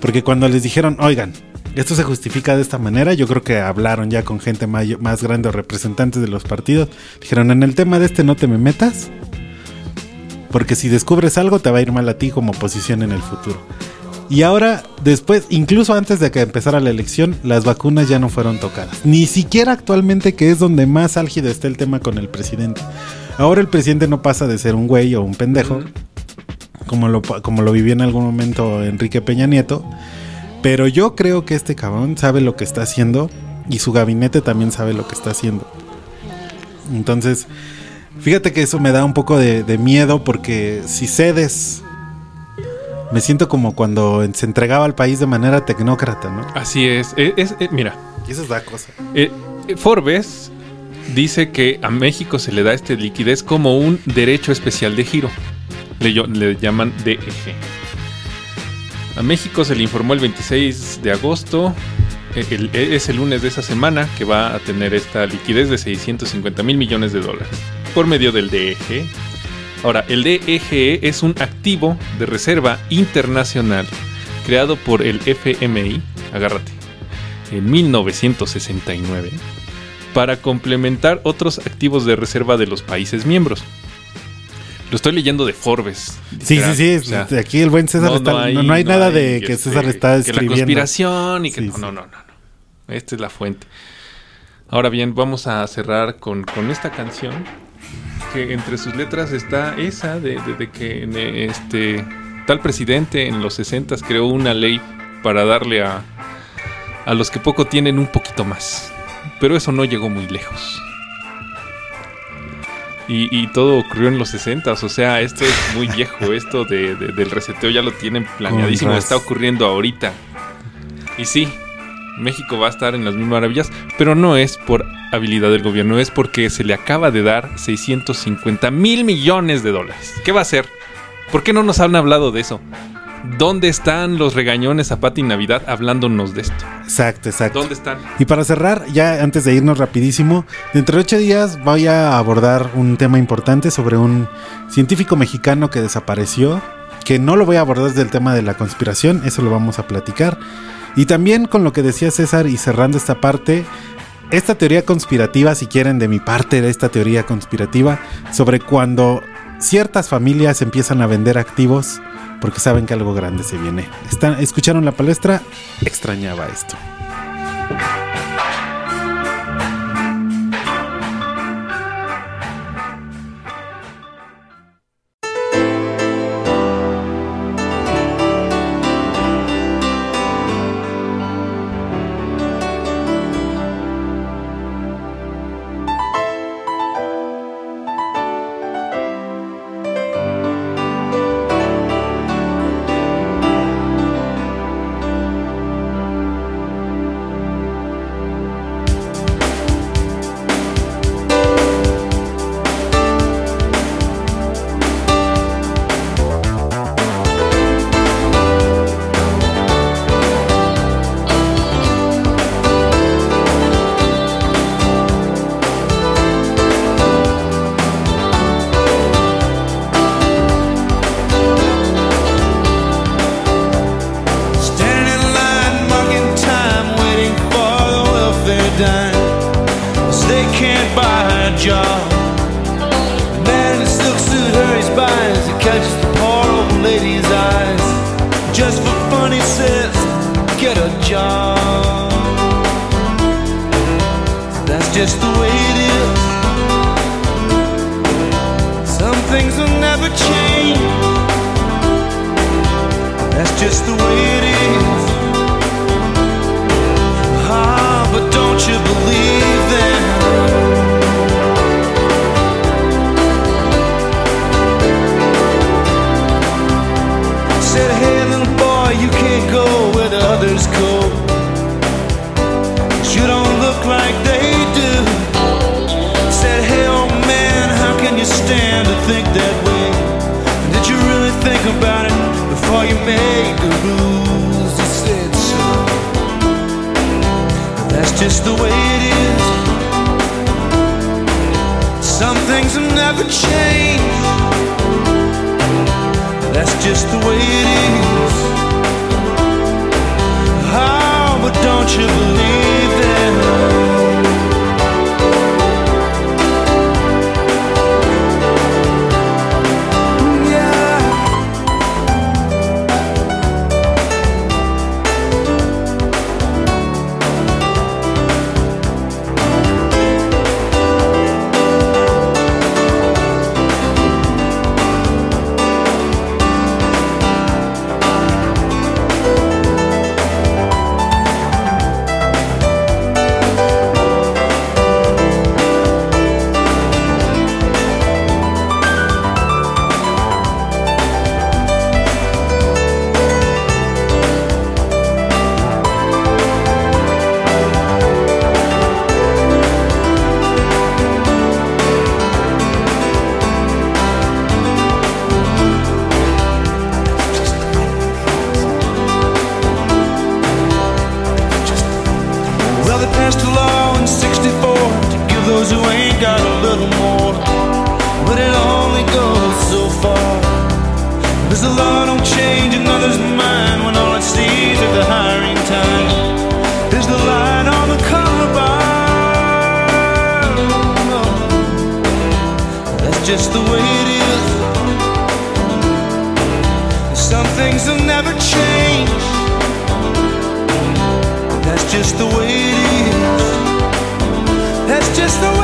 Speaker 10: Porque cuando les dijeron, oigan, esto se justifica de esta manera, yo creo que hablaron ya con gente mayo- más grande o representantes de los partidos. Dijeron, en el tema de este no te me metas, porque si descubres algo te va a ir mal a ti como oposición en el futuro. Y ahora, después, incluso antes de que empezara la elección, las vacunas ya no fueron tocadas. Ni siquiera actualmente, que es donde más álgido está el tema con el presidente. Ahora el presidente no pasa de ser un güey o un pendejo, como, lo, como lo vivió en algún momento Enrique Peña Nieto. Pero yo creo que este cabrón sabe lo que está haciendo y su gabinete también sabe lo que está haciendo. Entonces, fíjate que eso me da un poco de, de miedo porque si cedes, me siento como cuando se entregaba al país de manera tecnócrata, ¿no?
Speaker 11: Así es. Es- es- eh, mira.
Speaker 10: Y eso es la cosa.
Speaker 11: Eh, Forbes dice que a México se le da este liquidez como un derecho especial de giro. Le, llaman DEG. A México se le informó el 26 de agosto. el- eh, es el lunes de esa semana que va a tener esta liquidez de 650 mil millones de dólares por medio del DEG. Ahora, el DEGE es un activo de reserva internacional creado por el FMI, agárrate, en 1969 para complementar otros activos de reserva de los países miembros. Lo estoy leyendo de Forbes.
Speaker 10: Sí,
Speaker 11: literal,
Speaker 10: sí,
Speaker 11: o
Speaker 10: sí.
Speaker 11: sea,
Speaker 10: Aquí el buen César está. No, no hay nada de que
Speaker 11: este,
Speaker 10: César está
Speaker 11: Que
Speaker 10: escribiendo.
Speaker 11: la conspiración y que
Speaker 10: Sí,
Speaker 11: no,
Speaker 10: sí.
Speaker 11: no, no, no, no. Esta es la fuente. Ahora bien, vamos a cerrar con, con esta canción. Que entre sus letras está esa de, de- de que este tal presidente en los 60 creó una ley para darle a, a los que poco tienen un poquito más. Pero eso no llegó muy lejos. Y, y todo ocurrió en los 60 o sea, esto es muy viejo, esto de, de- del reseteo ya lo tienen planeadísimo, está ocurriendo ahorita. Y sí, México va a estar en las mismas maravillas, pero no es por habilidad del gobierno, es porque se le acaba de dar 650 mil millones de dólares. ¿Qué va a hacer? ¿Por qué no nos han hablado de eso? ¿Dónde están los regañones a Pati Navidad hablándonos de esto?
Speaker 10: Exacto, exacto.
Speaker 11: ¿Dónde están?
Speaker 10: Y para cerrar, ya antes de irnos rapidísimo, dentro de ocho días voy a abordar un tema importante sobre un científico mexicano que desapareció, que no lo voy a abordar desde el tema de la conspiración, eso lo vamos a platicar. Y también con lo que decía César y cerrando esta parte, esta teoría conspirativa, si quieren, de mi parte, de esta teoría conspirativa, sobre cuando ciertas familias empiezan a vender activos porque saben que algo grande se viene. ¿Escucharon la palestra? Extrañaba esto.
Speaker 13: you stand to think that way? And did you really think about it before you made the rules? You said so. That's just the way it is. Some things have never changed. That's just the way it is. Oh, but don't you believe that? The way it is. Some things will never change. That's just the way it is. That's just the way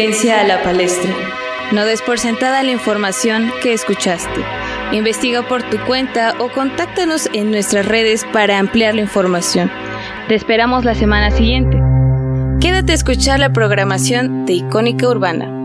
Speaker 9: A la palestra. No des por sentada la información que escuchaste. Investiga por tu cuenta o contáctanos en nuestras redes para ampliar la información. Te esperamos la semana siguiente. Quédate a escuchar la programación de Icónica Urbana.